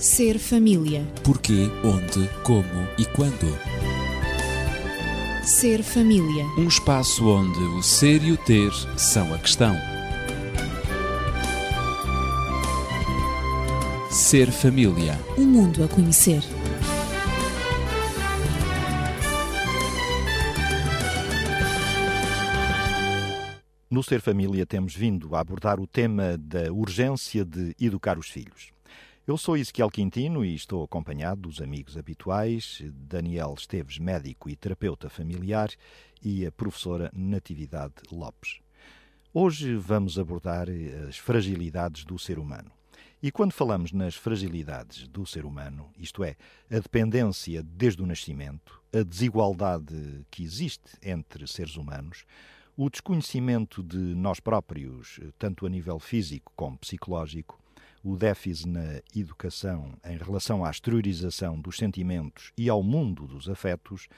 Ser família. Porquê, onde, como e quando. Ser família. Um espaço onde o ser e o ter são a questão. Ser família. Um mundo a conhecer. No Ser Família temos vindo a abordar o tema da urgência de educar os filhos. Eu sou Ezequiel Quintino e estou acompanhado dos amigos habituais, Daniel Esteves, médico e terapeuta familiar, e a professora Natividade Lopes. Hoje vamos abordar as fragilidades do ser humano. E quando falamos nas fragilidades do ser humano, isto é, a dependência desde o nascimento, a desigualdade que existe entre seres humanos, o desconhecimento de nós próprios, tanto a nível físico como psicológico, o déficit na educação em relação à exteriorização dos sentimentos e ao mundo dos afetos,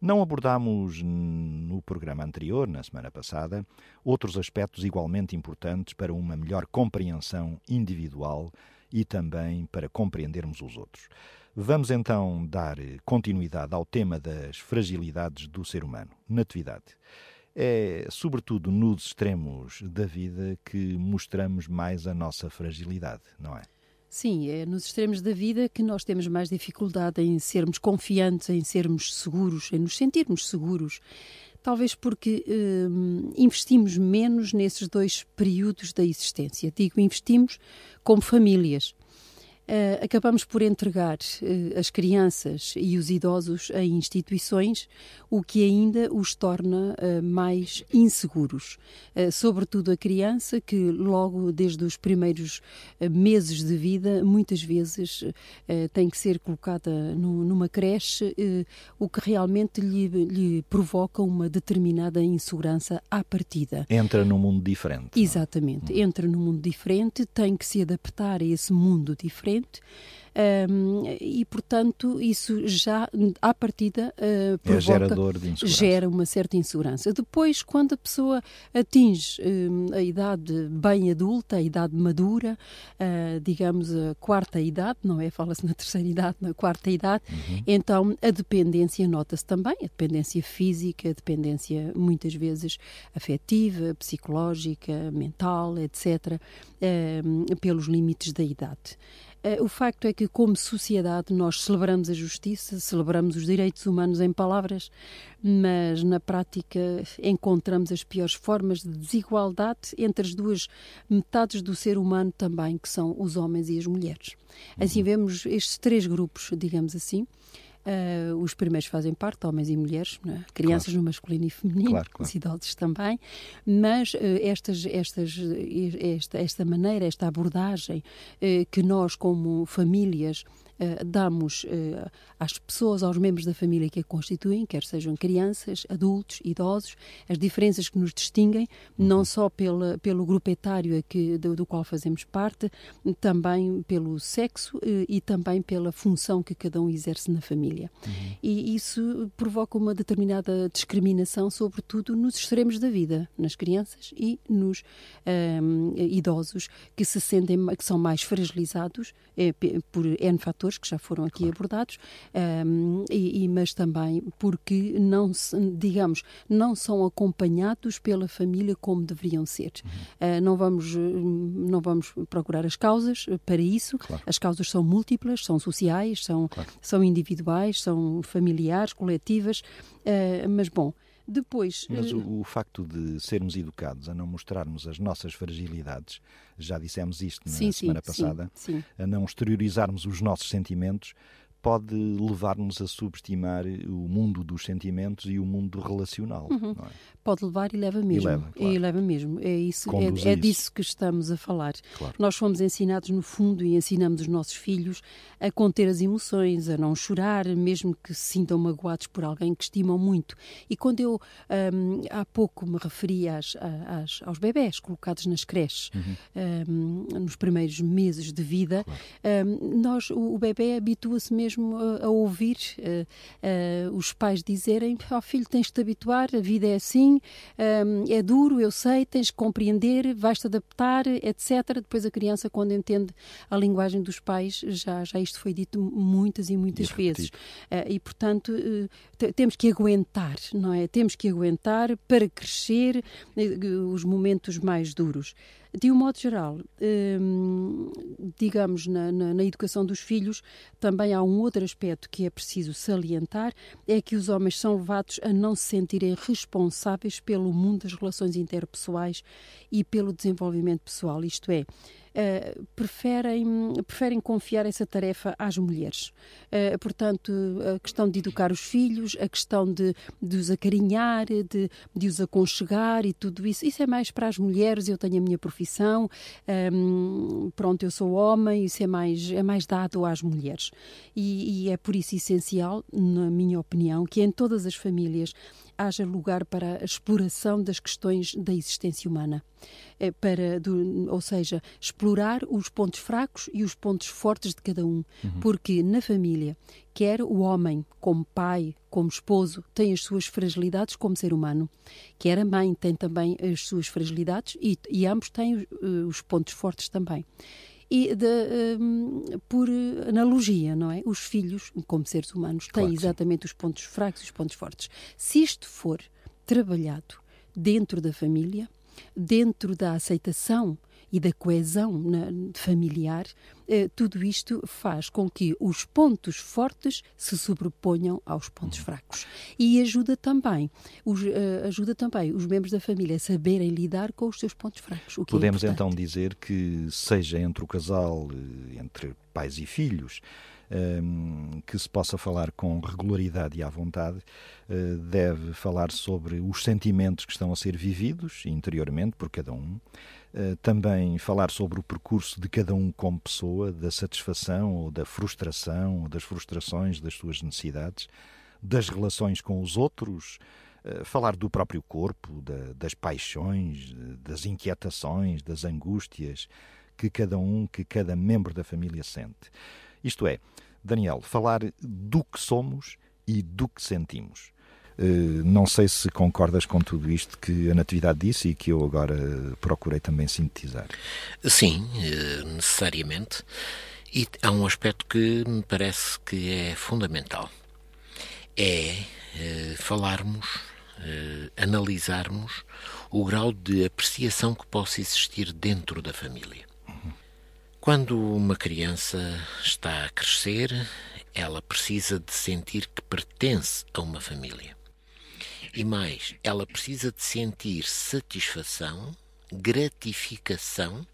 não abordámos no programa anterior, na semana passada, outros aspectos igualmente importantes para uma melhor compreensão individual e também para compreendermos os outros. Vamos então dar continuidade ao tema das fragilidades do ser humano. Natividade. É, sobretudo, nos extremos da vida que mostramos mais a nossa fragilidade, não é? Sim, é nos extremos da vida que nós temos mais dificuldade em sermos confiantes, em sermos seguros, em nos sentirmos seguros. Talvez porque hum, investimos menos nesses dois períodos da existência. Digo, investimos como famílias. Uh, acabamos por entregar uh, as crianças e os idosos a instituições, o que ainda os torna uh, mais inseguros. sobretudo a criança, que logo desde os primeiros meses de vida, muitas vezes tem que ser colocada no, numa creche, o que realmente lhe, lhe, provoca uma determinada insegurança à partida. Entra num mundo diferente. É? Exatamente, não? entra num mundo diferente, tem que se adaptar a esse mundo diferente um, e, portanto, isso já, à partida, uh, provoca, é gera uma certa insegurança. Depois, quando a pessoa atinge um, a idade bem adulta, a idade madura, uh, digamos a quarta idade, não é? Fala-se na terceira idade, na quarta idade, uhum. então a dependência nota-se também, a dependência física, a dependência muitas vezes afetiva, psicológica, mental, etc., uh, pelos limites da idade. Uh, o facto é que, como sociedade, nós celebramos a justiça, celebramos os direitos humanos em palavras, mas na prática encontramos as piores formas de desigualdade entre as duas metades do ser humano também, que são os homens e as mulheres. Assim uhum. vemos estes três grupos, digamos assim. Uh, os primeiros fazem parte, homens e mulheres, é? crianças claro. no masculino e feminino, claro, claro. os idosos também, mas uh, estas, estas, esta, esta maneira, esta abordagem uh, que nós, como famílias, uh, damos uh, às pessoas, aos membros da família que a constituem, quer sejam crianças, adultos, idosos, as diferenças que nos distinguem, uhum. não só pela, pelo grupo etário que, do, do, qual fazemos parte, também pelo sexo uh, e também pela função que cada um exerce na família. Uhum. E isso provoca uma determinada discriminação, sobretudo nos extremos da vida, nas crianças e nos um, idosos que se sentem, que são mais fragilizados eh, por N fatores fatores que já foram aqui claro. abordados, um, e, e, mas também porque não, digamos, não são acompanhados pela família como deveriam ser. Uhum. Uh, não, vamos, não vamos procurar as causas para isso. Claro. As causas são múltiplas, são sociais, são, claro. são individuais, são familiares, coletivas, uh, mas bom. Depois, Mas o, o, facto de sermos educados a não mostrarmos as nossas fragilidades, já dissemos isto na sim, semana sim, passada, sim, a não exteriorizarmos os nossos sentimentos, pode levar-nos a subestimar o mundo dos sentimentos e o mundo relacional. Uhum. É? Pode levar e leva mesmo. E leva, claro. e leva mesmo. É, isso, é, é disso que estamos a falar. Claro. Nós fomos ensinados, no fundo, e ensinamos os nossos filhos a conter as emoções, a não chorar, mesmo que se sintam magoados por alguém que estimam muito. E quando eu um, há pouco me referi às, às, aos bebés colocados nas creches, uhum. um, nos primeiros meses de vida, claro. um, nós, o, o bebê habitua-se mesmo mesmo a, a ouvir uh, uh, os pais dizerem: Ó oh, filho, tens de te habituar, a vida é assim, é duro, eu sei, tens que compreender, vais-te adaptar, etc. Depois a criança, quando entende a linguagem dos pais, já, já isto foi dito muitas e muitas e vezes. Uh, e, portanto, temos que aguentar, não é? Temos que aguentar para crescer os momentos mais duros. De um modo geral, hum, digamos, na, na, na, educação dos filhos, também há um outro aspecto que é preciso salientar: é que os homens são levados a não se sentirem responsáveis pelo mundo das relações interpessoais e pelo desenvolvimento pessoal. Isto é, uh, preferem, preferem confiar essa tarefa às mulheres. Uh, portanto, a questão de educar os filhos, a questão de, de os acarinhar, de, de os aconchegar e tudo isso, isso é mais para as mulheres. Eu tenho a minha profissão, um, ehm, pronto, eu sou homem, isso é mais, é mais dado às mulheres. E, e é por isso essencial, na minha opinião, que em todas as famílias haja lugar para a exploração das questões da existência humana. É para, do, ou seja, explorar os pontos fracos e os pontos fortes de cada um. Uhum. Porque na família, quer o homem, como pai, como esposo, tem as suas fragilidades como ser humano, quer a mãe tem também as suas fragilidades e, e ambos têm os, eh, os pontos fortes também e de, um, por analogia, não é? Os filhos, como seres humanos, têm claro exatamente os pontos fracos e os pontos fortes. Se isto for trabalhado dentro da família, dentro da aceitação e da coesão familiar, eh, tudo isto faz com que os pontos fortes se sobreponham aos pontos uhum. fracos. E ajuda também, os, eh, ajuda também os membros da família a saberem lidar com os seus pontos fracos. É Podemos é então dizer que, seja entre o casal, eh, entre pais e filhos, um, ehm, que se possa falar com regularidade e à vontade, uh, deve falar sobre os sentimentos que estão a ser vividos interiormente por cada um, eh, também falar sobre o percurso de cada um como pessoa, da satisfação ou da frustração, ou das frustrações das suas necessidades, das relações com os outros, uh, falar do próprio corpo, da, das paixões, das inquietações, das angústias que cada um, que cada membro da família sente. Isto é, Daniel, falar do que somos e do que sentimos. Eh, não sei se concordas com tudo isto que a Natividade disse e que eu agora procurei também sintetizar. Sim, eh, necessariamente. E há um aspecto que me parece que é fundamental. É eh, falarmos, analisarmos o grau de apreciação que possa existir dentro da família. Quando uma criança está a crescer, ela precisa de sentir que pertence a uma família. E mais, ela precisa de sentir satisfação, gratificação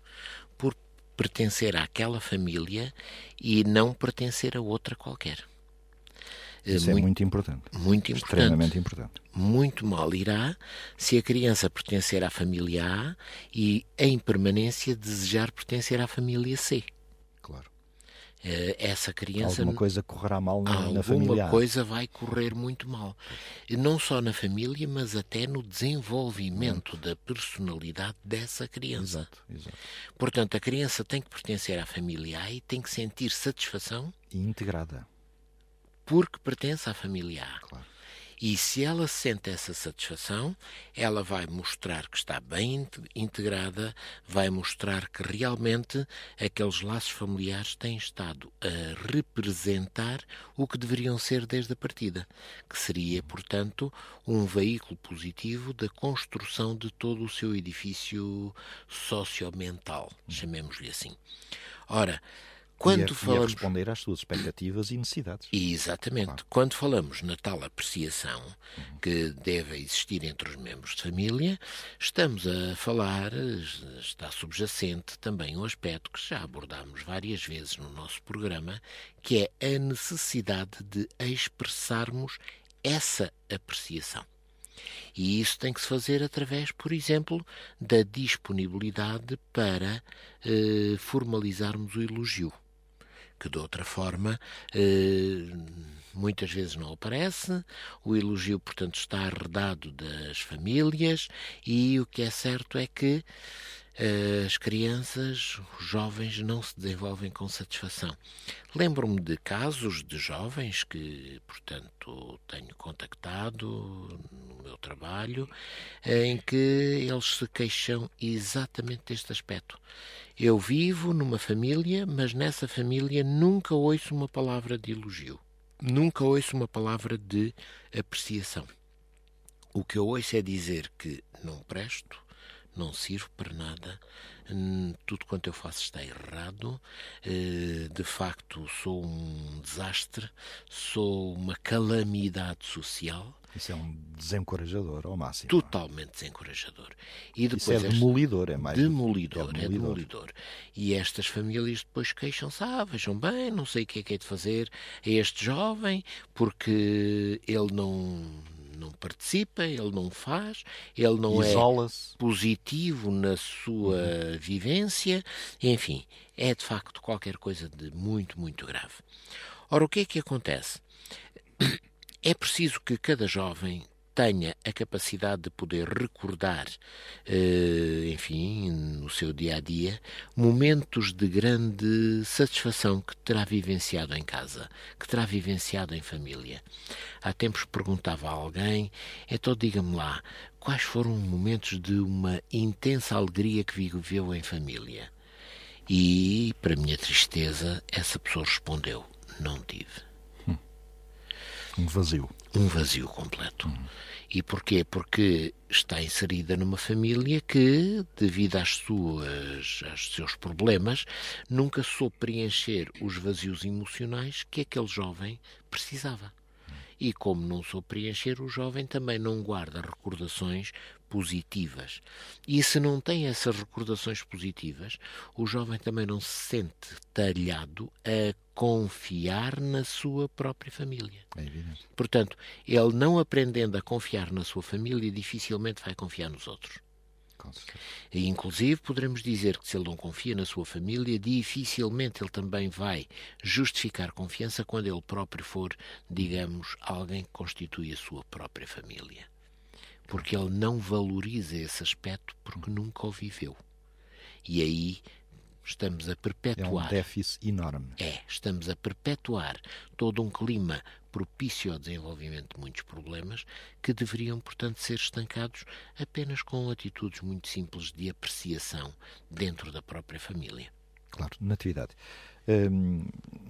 por pertencer àquela família e não pertencer a outra qualquer. Isso é muito, é muito importante. Muito importante. Extremamente importante. Muito mal irá se a criança pertencer à família A e, em permanência, desejar pertencer à família C. Eh, essa criança. Alguma coisa correrá mal na, na família. Alguma coisa vai correr muito mal. Não só na família, mas até no desenvolvimento exato. da personalidade dessa criança. Exato, exato. Portanto, a criança tem que pertencer à família A e tem que sentir satisfação. E integrada. Porque pertence à família A. Claro. E se ela sente essa satisfação, ela vai mostrar que está bem integrada, vai mostrar que realmente aqueles laços familiares têm estado a representar o que deveriam ser desde a partida, que seria, portanto, um veículo positivo da construção de todo o seu edifício sociomental, chamemos-lhe assim. Ora, quando e a, falamos... E a responder às suas expectativas e necessidades. Exatamente. Claro. Quando falamos na tal apreciação uhum. que deve existir entre os membros de família, estamos a falar, está subjacente também um aspecto que já abordámos várias vezes no nosso programa, que é a necessidade de expressarmos essa apreciação. E isso tem que se fazer através, por exemplo, da disponibilidade para eh, formalizarmos o elogio que de outra forma eh, muitas vezes não aparece. O elogio, portanto, está arredado das famílias e o que é certo é que as crianças, os jovens, não se desenvolvem com satisfação. Lembro-me de casos de jovens que, portanto, tenho contactado no meu trabalho, em que eles se queixam exatamente deste aspecto. Eu vivo numa família, mas nessa família nunca ouço uma palavra de elogio. Nunca ouço uma palavra de apreciação. O que eu ouço é dizer que não presto, não sirvo para nada, hum, tudo quanto eu faço está errado, eh, de facto sou um desastre, sou uma calamidade social. Isso é um desencorajador ao máximo. Totalmente desencorajador. E depois Isso é demolidor, é mais. Demolidor, é demolidor. É demolidor. E estas famílias depois queixam-se, ah, vejam bem, não sei o que é que é de fazer a este jovem, porque ele não não participa, ele não faz, ele não é positivo na sua uhum. vivência, enfim, é de facto qualquer coisa de muito, muito grave. Ora, o que é que acontece? É preciso que cada jovem tenha a capacidade de poder recordar, eh, enfim, no seu dia a dia, momentos de grande satisfação que terá vivenciado em casa, que terá vivenciado em família. Há tempos perguntava a alguém, então diga-me lá, quais foram momentos de uma intensa alegria que viveu em família? E, para minha tristeza, essa pessoa respondeu: não tive. Hum. Um vazio. Um vazio completo. Hum. E porquê? Porque está inserida numa família que, devido às suas, aos seus problemas, nunca soube preencher os vazios emocionais que aquele jovem precisava. E como não soube preencher, o jovem também não guarda recordações positivas. E se não tem essas recordações positivas, o jovem também não se sente talhado a confiar na sua própria família. É evidente. Portanto, ele não aprendendo a confiar na sua família, dificilmente vai confiar nos outros. E, inclusive, poderemos dizer que se ele não confia na sua família, dificilmente ele também vai justificar confiança quando ele próprio for, digamos, alguém que constitui a sua própria família. Porque ele não valoriza esse aspecto porque nunca o viveu. E aí estamos a perpetuar. É um déficit enorme. É, estamos a perpetuar todo um clima propício ao desenvolvimento de muitos problemas que deveriam, portanto, ser estancados apenas com atitudes muito simples de apreciação dentro da própria família. Claro, natividade. Hum,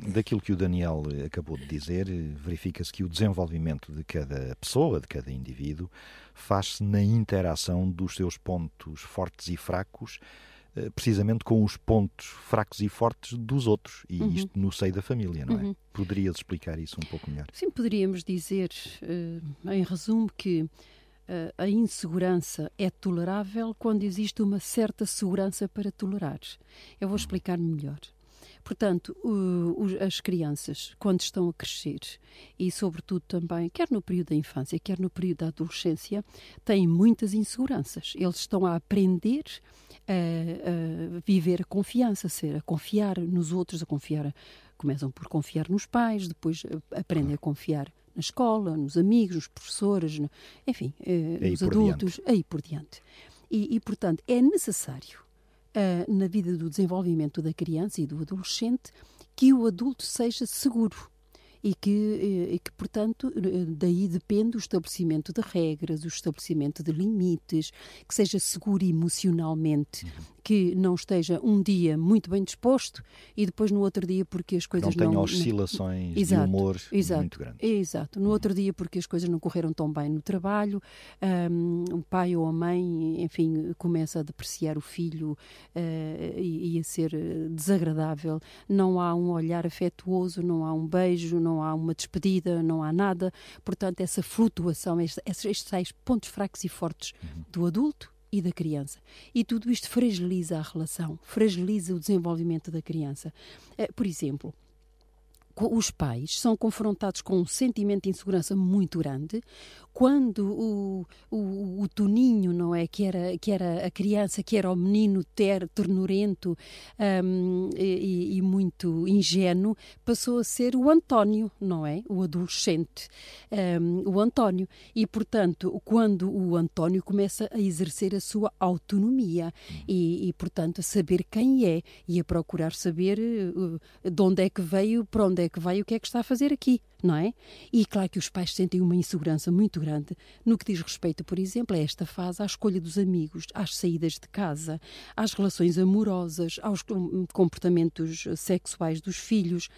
daquilo que o Daniel acabou de dizer, verifica-se que o desenvolvimento de cada pessoa, de cada indivíduo, faz-se na interação dos seus pontos fortes e fracos eh, precisamente com os pontos fracos e fortes dos outros, e uhum. isto no seio da família, não é? Uhum. Poderias explicar isso um pouco melhor? Sim, poderíamos dizer, uh, em resumo, que uh, a insegurança é tolerável quando existe uma certa segurança para tolerar. Eu vou uhum. explicar melhor. Portanto, o, as crianças, quando estão a crescer, e sobretudo também, quer no período da infância, quer no período da adolescência, têm muitas inseguranças. Eles estão a aprender a, a viver a confiança, a ser, a confiar nos outros, a confiar, começam por confiar nos pais, depois aprendem a confiar na escola, nos amigos, nos professores, enfim, eh, nos adultos, diante. aí por diante. E, e, portanto, é necessário, na vida do desenvolvimento da criança e do adolescente, que o adulto seja seguro e que, eh, e que, portanto, eh, daí depende o estabelecimento de regras, o estabelecimento de limites, que seja seguro emocionalmente, uhum. que não esteja um dia muito bem disposto e depois no outro dia porque as coisas não... Não tenha oscilações exato, de humor exato, muito grandes. Exato. No uhum. outro dia porque as coisas não correram tão bem no trabalho, um, o pai ou a mãe, enfim, começa a depreciar o filho uh, e, e a ser desagradável. Não há um olhar afetuoso, não há um beijo, não há uma despedida, não há nada. Portanto, essa flutuação, estes, estes seis pontos fracos e fortes uhum. do adulto e da criança. E tudo isto fragiliza a relação, fragiliza o desenvolvimento da criança. Eh, por exemplo, os pais são confrontados com um sentimento de insegurança muito grande quando o, o, o Toninho, não é, que era, que era a criança, que era o menino ter, ternurento um, e, e, muito ingênuo, passou a ser o António, não é? O adolescente, um, o António. E, portanto, quando o António começa a exercer a sua autonomia e, e portanto, a saber quem é e a procurar saber uh, de onde é que veio, para onde é que vai, o que é que está a fazer aqui não é? E claro que os pais sentem uma insegurança muito grande no que diz respeito, por exemplo, a esta fase, à escolha dos amigos, às saídas de casa, às relações amorosas, aos comportamentos sexuais dos filhos.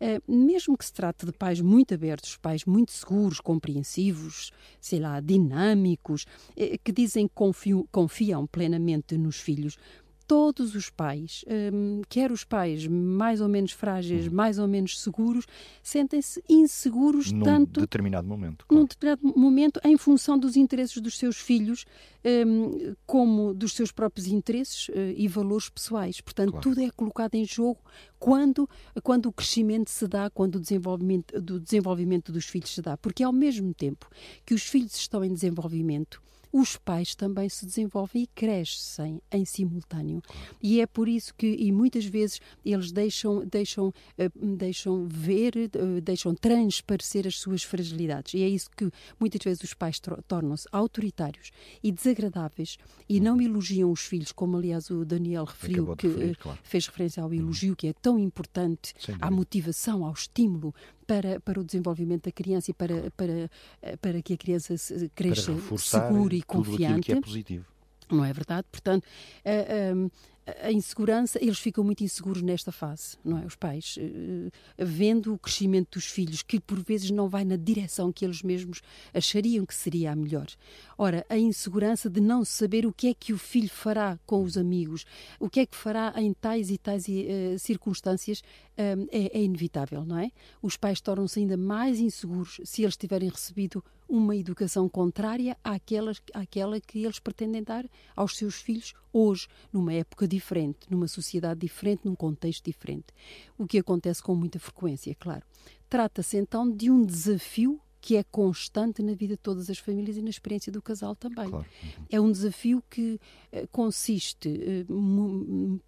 Eh, mesmo que se trate de pais muito abertos, pais muito seguros, compreensivos, sei lá, dinâmicos, eh, que dizem que confiam, confiam plenamente nos filhos, todos os pais, um, quer os pais mais ou menos frágeis, hum. mais ou menos seguros, sentem-se inseguros num tanto determinado momento, claro. num determinado momento em função dos interesses dos seus filhos, um, como dos seus próprios interesses uh, e valores pessoais. Portanto, claro. tudo é colocado em jogo quando quando o crescimento se dá, quando o desenvolvimento do desenvolvimento dos filhos se dá, porque ao mesmo tempo que os filhos estão em desenvolvimento os pais também se desenvolvem e crescem em simultâneo. E é por isso que, e muitas vezes, eles deixam, deixam, eh, deixam ver, eh, deixam transparecer as suas fragilidades. E é isso que muitas vezes os pais tornam-se autoritários e desagradáveis e não elogiam os filhos, como aliás o Daniel referiu, que referir, claro. fez referência ao elogio, que é tão importante à motivação, ao estímulo para, para o desenvolvimento da criança e para, para, para que a criança cresça segura e confiante. que é positivo. Não é verdade? Portanto, uh, a insegurança, eles ficam muito inseguros nesta fase, não é? Os pais, uh, vendo o crescimento dos filhos, que por vezes não vai na direção que eles mesmos achariam que seria a melhor. Ora, a insegurança de não saber o que é que o filho fará com os amigos, o que é que fará em tais e tais uh, circunstâncias, uh, é, é inevitável, não é? Os pais tornam-se ainda mais inseguros se eles tiverem recebido uma educação contrária àquela, àquela que eles pretendem dar aos seus filhos hoje, numa época diferente, numa sociedade diferente, num contexto diferente. O que acontece com muita frequência, claro. Trata-se então de um desafio que é constante na vida de todas as famílias e na experiência do casal também. Claro. É um desafio que eh, consiste eh,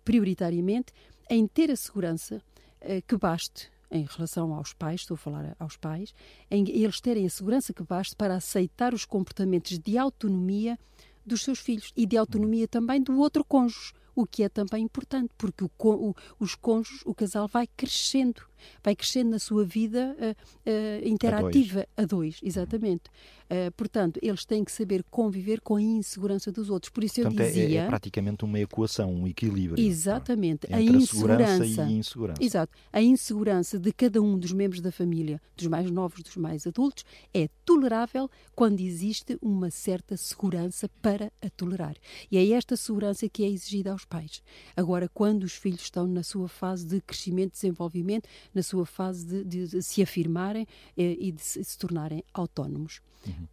prioritariamente em ter a segurança eh, que baste em relação aos pais, estou a falar aos pais, em eles terem a segurança que basta para aceitar os comportamentos de autonomia dos seus filhos e de autonomia também do outro cônjuge, o que é também importante, porque o, o, os cônjuges, o casal vai crescendo vai crescendo na sua vida uh, uh, interativa a dois. a dois, exatamente. Uh, portanto, eles têm que saber conviver com a insegurança dos outros. Por isso portanto, eu dizia. É, é, praticamente uma equação, um equilíbrio. Exatamente. É? A insegurança. A e insegurança. Exato. A insegurança de cada um dos membros da família, dos mais novos, dos mais adultos, é tolerável quando existe uma certa segurança para a tolerar. E é esta segurança que é exigida aos pais. Agora, quando os filhos estão na sua fase de crescimento, desenvolvimento, na sua fase de, de, de se afirmarem eh, e de se, se, tornarem autónomos. Uhum.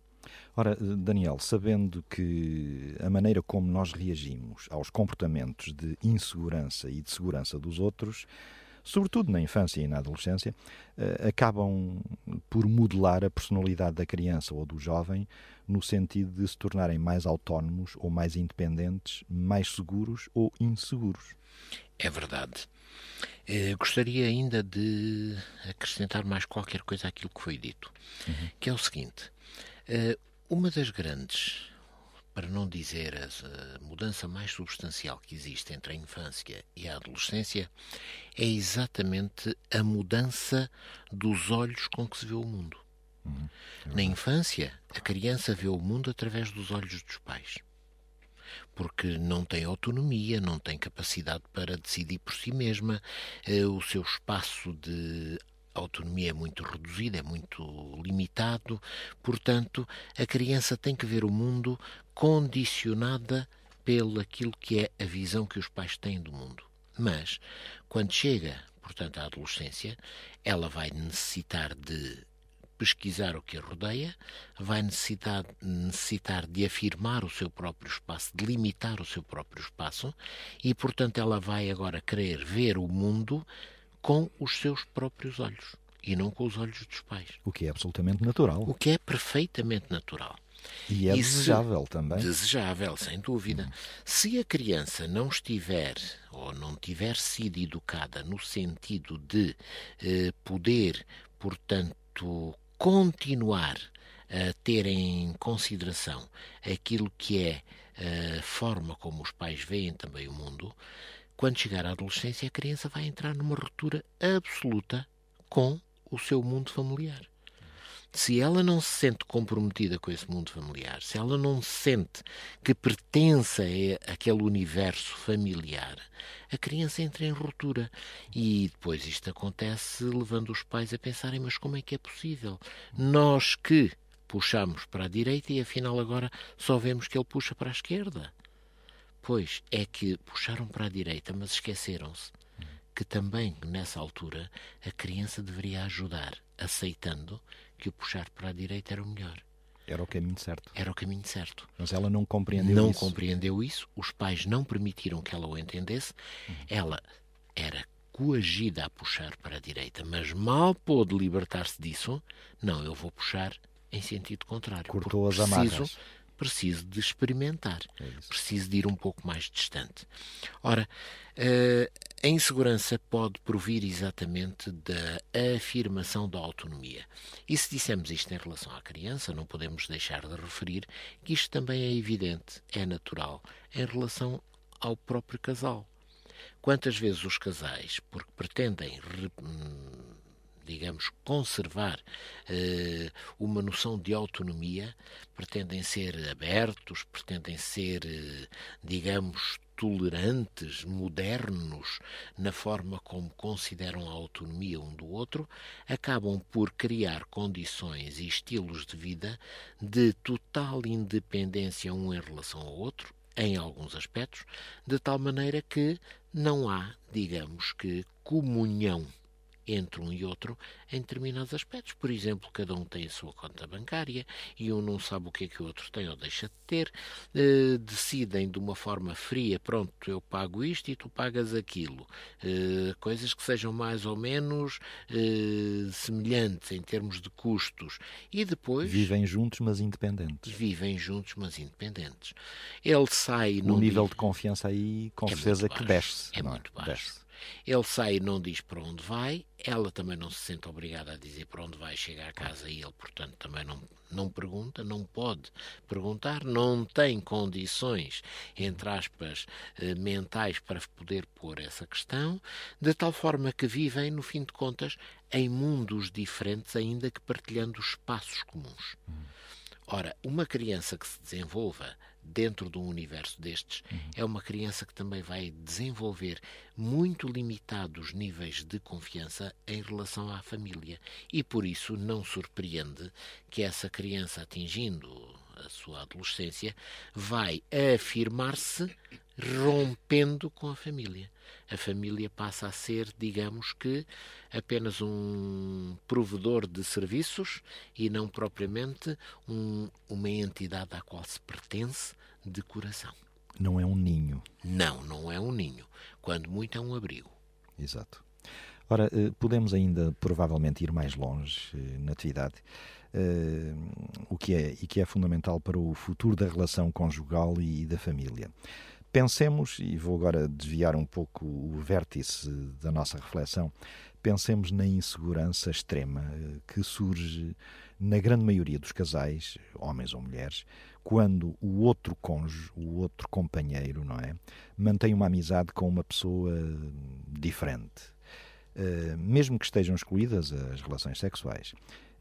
Ora, Daniel, sabendo que a maneira como nós reagimos aos comportamentos de insegurança e de segurança dos outros, sobretudo na infância e na adolescência, eh, acabam por modelar a personalidade da criança ou do jovem no sentido de se tornarem mais autónomos ou mais independentes, mais seguros ou inseguros. É verdade. Eh, gostaria ainda de acrescentar mais qualquer coisa àquilo que foi dito, uhum. que é o seguinte: eh, uma das grandes, para não dizer a mudança mais substancial que existe entre a infância e a adolescência, é exatamente a mudança dos olhos com que se vê o mundo. Uhum. Na infância, a criança vê o mundo através dos olhos dos pais porque não tem autonomia, não tem capacidade para decidir por si mesma, eh, o seu espaço de autonomia é muito reduzido, é muito limitado, portanto, a criança tem que ver o mundo condicionada pelo aquilo que é a visão que os pais têm do mundo. Mas, quando chega, portanto, à adolescência, ela vai necessitar de pesquisar o que a rodeia, vai necessitar, necessitar de afirmar o seu próprio espaço, de limitar o seu próprio espaço, e, portanto, ela vai agora querer ver o mundo com os seus próprios olhos e não com os olhos dos pais. O que é absolutamente natural. O que é perfeitamente natural. E é E se- desejável também. Desejável, sem dúvida. Se a criança não estiver ou não tiver sido educada no sentido de eh, poder, portanto, continuar a ter em consideração aquilo que é a forma como os pais veem também o mundo, quando chegar à adolescência, a criança vai entrar numa ruptura absoluta com o seu mundo familiar. Se ela não se sente comprometida com esse mundo familiar, se ela não sente que pertence a aquele universo familiar, a criança entra em ruptura. E depois isto acontece levando os pais a pensarem: mas como é que é possível? Nós que puxamos para a direita e afinal agora só vemos que ele puxa para a esquerda. Pois é que puxaram para a direita, mas esqueceram-se que também nessa altura a criança deveria ajudar, aceitando que o puxar para a direita era o melhor, Era o caminho certo. era o caminho certo. Mas ela não compreendeu não isso. compreendeu isso, os pais não permitiram que ela o entendesse, ela era coagida a puxar para a direita, mas mal pôde libertar-se disso, não, eu vou puxar em sentido contrário. Cortou as preciso, amarras. Preciso de experimentar, É preciso de ir um pouco mais distante. Ora, eh, a insegurança pode provir exatamente da afirmação da autonomia. E se dissemos isto em relação à criança, não podemos deixar de referir que isto também é evidente, é natural, em relação ao próprio casal. Quantas vezes os casais, porque pretendem re- hum, digamos, conservar eh, uma noção de autonomia, pretendem ser abertos, pretendem ser, eh, digamos, tolerantes, modernos na forma como consideram a autonomia um do outro, acabam por criar condições e estilos de vida de total independência um em relação ao outro, em alguns aspectos, de tal maneira que não há, digamos que, comunhão entre um e outro em determinados aspectos. Por exemplo, cada um tem a sua conta bancária e um não sabe o que é que o outro tem ou deixa de ter. Eh, decidem de uma forma fria, pronto, eu pago isto e tu pagas aquilo. Eh, coisas que sejam mais ou menos eh, semelhantes em termos de custos. E depois Vivem juntos, mas independentes. vivem juntos, mas independentes. Ele sai O nível diz- de confiança aí, com É certeza que desce. É não muito baixo. Desce. Ele sai e não diz para onde vai, ela também não se sente obrigada a dizer para onde vai, chega a casa e ele, portanto, também não, não pergunta, não pode perguntar, não tem condições, entre aspas, eh, mentais para poder pôr essa questão, de tal forma que vivem, no fim de contas, em mundos diferentes, ainda que partilhando espaços comuns. Ora, uma criança que se desenvolva dentro de um universo destes é uma criança que também vai desenvolver muito limitados níveis de confiança em relação à família. E por isso não surpreende que essa criança, atingindo a sua adolescência, vai afirmar-se rompendo com a família. A família passa a ser, digamos que, apenas um provedor de serviços e não propriamente um- uma entidade à qual se pertence de coração. Não é um ninho. Não, não é um ninho. Quando muito é um abrigo. Exato. Ora, eh, podemos ainda provavelmente ir mais longe eh, na atividade, eh, o que é e que é fundamental para o futuro da relação conjugal e da família. Pensemos, e vou agora desviar um pouco o vértice da nossa reflexão, pensemos na insegurança extrema eh, que surge na grande maioria dos casais, homens ou mulheres, quando o outro cônjuge, o outro companheiro, não é, mantém uma amizade com uma pessoa diferente, Uh, mesmo que estejam excluídas as relações sexuais,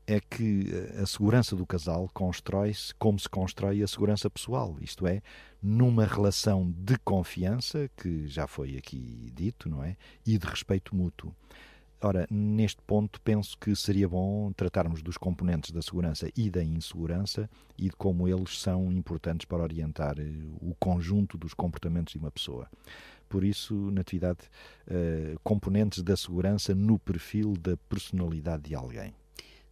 é que uh, a segurança do casal constrói-se como se constrói a segurança pessoal, isto é, numa relação de confiança, que já foi aqui dito, não é? E de respeito mútuo. Ora, neste ponto, penso que seria bom tratarmos dos componentes da segurança e da insegurança e de como eles são importantes para orientar uh, o conjunto dos comportamentos de uma pessoa por isso, Natividade, uh, componentes da segurança no perfil da personalidade de alguém.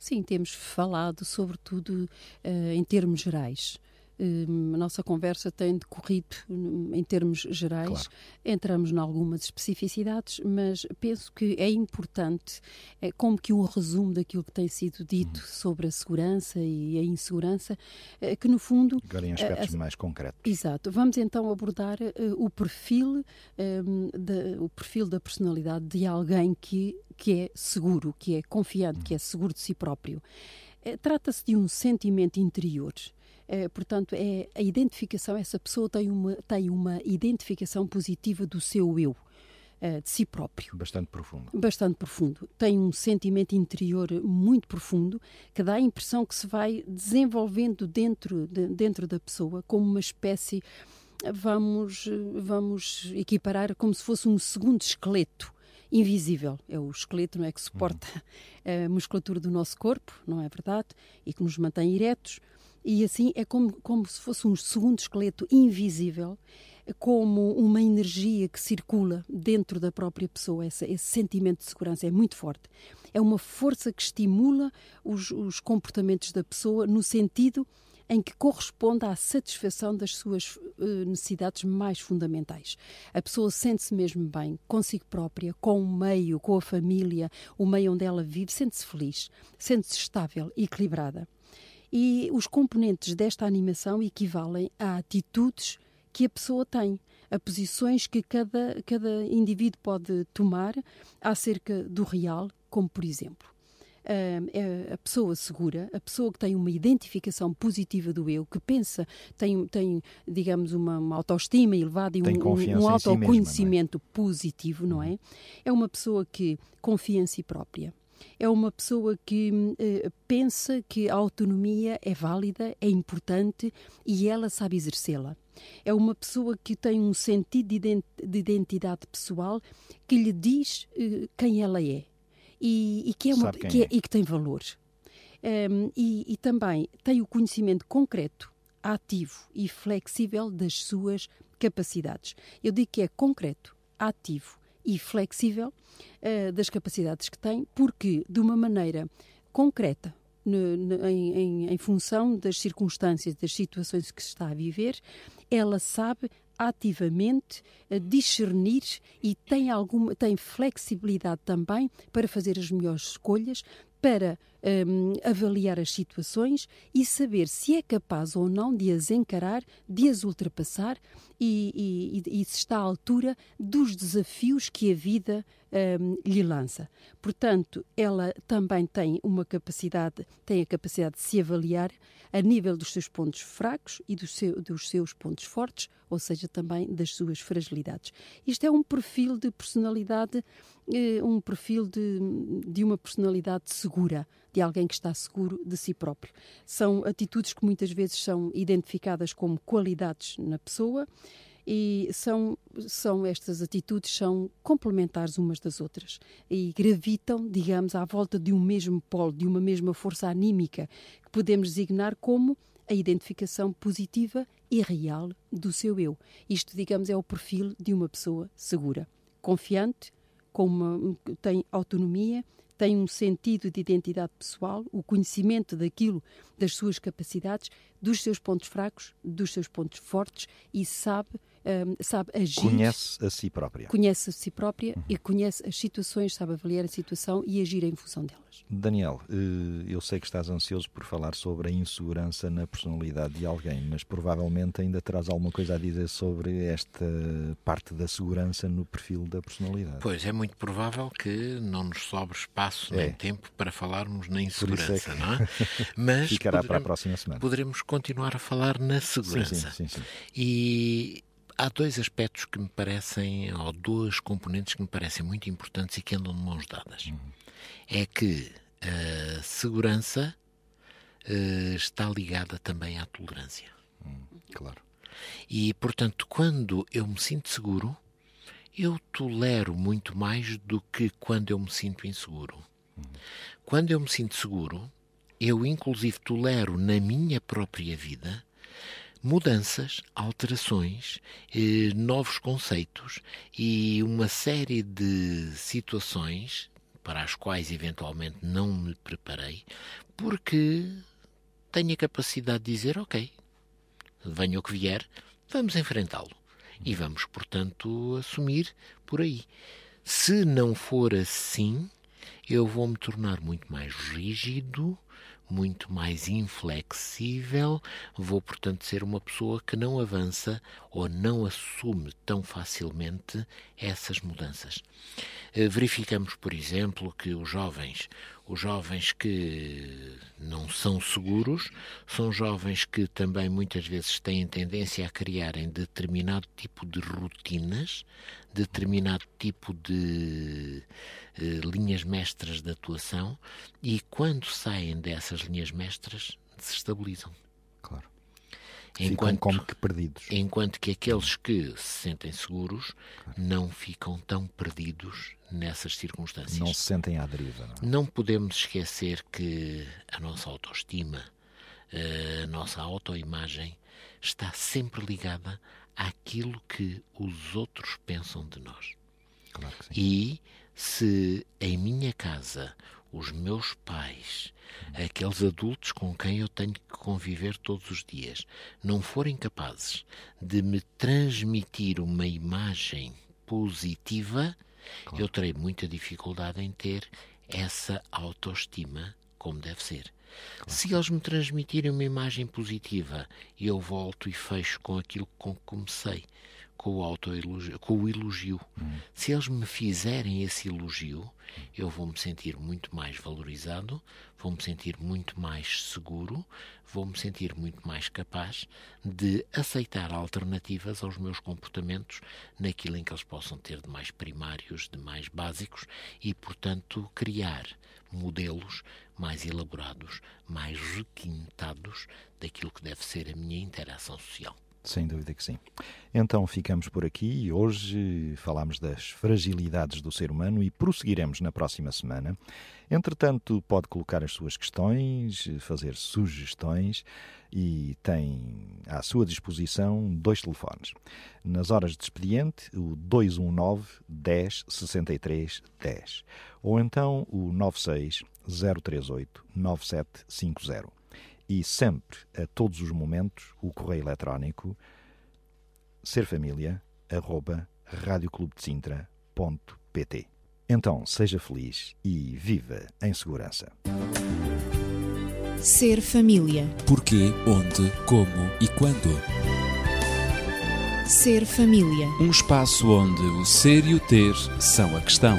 Sim, temos falado, sobretudo, uh, em termos gerais. A nossa conversa tem decorrido em termos gerais, claro. entramos em algumas especificidades, mas penso que é importante, é como que um resumo daquilo que tem sido dito uhum. sobre a segurança e a insegurança, é, que no fundo... Agora em aspectos mais concretos. Exato. Vamos então abordar uh, o perfil, da, o perfil da personalidade de alguém que, que é seguro, que é confiante, uhum. que é seguro de si próprio. É, Trata-se de um sentimento interior é, portanto, é a identificação, essa pessoa tem uma, tem uma identificação positiva do seu eu. É, de si próprio. Bastante profundo. Bastante profundo. Tem um sentimento interior muito profundo que dá a impressão que se vai desenvolvendo dentro, de, dentro da pessoa como uma espécie, vamos, vamos equiparar como se fosse um segundo esqueleto invisível. É o esqueleto, não é? Que suporta uhum. a musculatura do nosso corpo, não é verdade? E que nos mantém eretos e assim é como, como se fosse um segundo esqueleto invisível, como uma energia que circula dentro da própria pessoa. Esse, esse sentimento de segurança é muito forte. É uma força que estimula os, os comportamentos da pessoa no sentido em que corresponde à satisfação das suas uh, necessidades mais fundamentais. A pessoa sente-se mesmo bem consigo própria, com o meio, com a família, o meio onde ela vive, sente-se feliz, sente-se estável equilibrada. E os componentes desta animação equivalem a atitudes que a pessoa tem, a posições que cada, cada indivíduo pode tomar acerca do real, como por exemplo. Uh, a pessoa segura, a pessoa que tem uma identificação positiva do eu, que pensa, tem, tem digamos, uma, uma autoestima elevada e um, um, um autoconhecimento si mesma, não é? positivo, não é? É uma pessoa que confia em si própria é uma pessoa que uh, pensa que a autonomia é válida, é importante e ela sabe exercê-la. É uma pessoa que tem um sentido de identidade pessoal que lhe diz uh, quem ela é e, e que, é uma, que, é, é. e que tem valor. Um, e, e também tem o conhecimento concreto, ativo e flexível das suas capacidades. Eu digo que é concreto, ativo e flexível uh, das capacidades que tem, porque de uma maneira concreta, em, em, em, função das circunstâncias, das situações que se está a viver, ela sabe ativamente uh, discernir e tem alguma tem flexibilidade também para fazer as melhores escolhas, para um, avaliar as situações e saber se é capaz ou não de as encarar, de as ultrapassar e, e, e se está à altura dos desafios que a vida um, lhe lança. Portanto, ela também tem uma capacidade, tem a capacidade de se avaliar a nível dos seus pontos fracos e do seu, dos seus pontos fortes, ou seja, também das suas fragilidades. Isto é um perfil de personalidade eh, um perfil de, de uma personalidade segura, de alguém que está seguro de si próprio. São atitudes que muitas vezes são identificadas como qualidades na pessoa e são, são estas atitudes são complementares umas das outras e gravitam, digamos, à volta de um mesmo polo, de uma mesma força anímica que podemos designar como a identificação positiva e real do seu eu. Isto, digamos, é o perfil de uma pessoa segura, confiante, com uma, tem autonomia, tem um sentido de identidade pessoal, o conhecimento daquilo, das suas capacidades, dos seus pontos fracos, dos seus pontos fortes e sabe um, sabe agir. Conhece a si própria. Conhece a si própria uhum. e conhece as situações, sabe avaliar a situação e agir em função delas. Daniel, eh, eu sei que estás ansioso por falar sobre a insegurança na personalidade de alguém, mas provavelmente ainda terás alguma coisa a dizer sobre esta parte da segurança no perfil da personalidade. Pois, é muito provável que não nos sobre espaço é. nem tempo para falarmos na é insegurança, é que... não é? Mas Ficará poderemos, para a próxima semana. Poderemos continuar a falar na segurança. Sim, sim, sim, sim. E há dois aspectos que me parecem, ou dois componentes que me parecem muito importantes e que andam de mãos dadas. Uhum. É que a segurança uh, está ligada também à tolerância. Uhum, claro. E, portanto, quando eu me sinto seguro, eu tolero muito mais do que quando eu me sinto inseguro. Uhum. Quando eu me sinto seguro, eu inclusive tolero na minha própria vida mudanças, alterações, eh, novos conceitos e uma série de situações para as quais eventualmente não me preparei, porque tenho a capacidade de dizer: Ok, venha o que vier, vamos enfrentá-lo. E vamos, portanto, assumir por aí. Se não for assim, eu vou me tornar muito mais rígido, muito mais inflexível, vou, portanto, ser uma pessoa que não avança ou não assume tão facilmente essas mudanças. Eh, verificamos, por exemplo, que os jovens, os jovens que não são seguros, são jovens que também muitas vezes têm tendência a criarem determinado tipo de rotinas, determinado tipo de eh, linhas mestras de atuação e quando saem dessas linhas mestras desestabilizam. Claro. Enquanto, ficam como que perdidos. Enquanto que aqueles que se sentem seguros claro. não ficam tão perdidos nessas circunstâncias. Não se sentem à deriva. Não, é? não podemos esquecer que a nossa autoestima, eh, a nossa autoimagem está sempre ligada àquilo que os outros pensam de nós. Claro que sim. E se em minha casa os meus pais, aqueles adultos com quem eu tenho que conviver todos os dias, não forem capazes de me transmitir uma imagem positiva, claro. eu terei muita dificuldade em ter essa autoestima como deve ser. Claro. Se eles me transmitirem uma imagem positiva, eu volto e fecho com aquilo com que comecei com o autoelogio, com o elogio. Se eles me fizerem esse elogio, eu vou me sentir muito mais valorizado, vou me sentir muito mais seguro, vou me sentir muito mais capaz de aceitar alternativas aos meus comportamentos naquilo em que eles possam ter de mais primários, de mais básicos e, portanto, criar modelos mais elaborados, mais requintados daquilo que deve ser a minha interação social. Sem dúvida que sim. Então ficamos por aqui. Hoje falamos das fragilidades do ser humano e prosseguiremos na próxima semana. Entretanto, pode colocar as suas questões, fazer sugestões e tem à sua disposição dois telefones. Nas horas de expediente, o 219 10 63 10 ou então o 96 038 9750 e sempre, a todos os momentos, o correio eletrónico serfamilia.radioclubdecintra.pt Então, seja feliz e viva em segurança. Ser família. Porquê, onde, como e quando. Ser família. Um espaço onde o ser e o ter são a questão.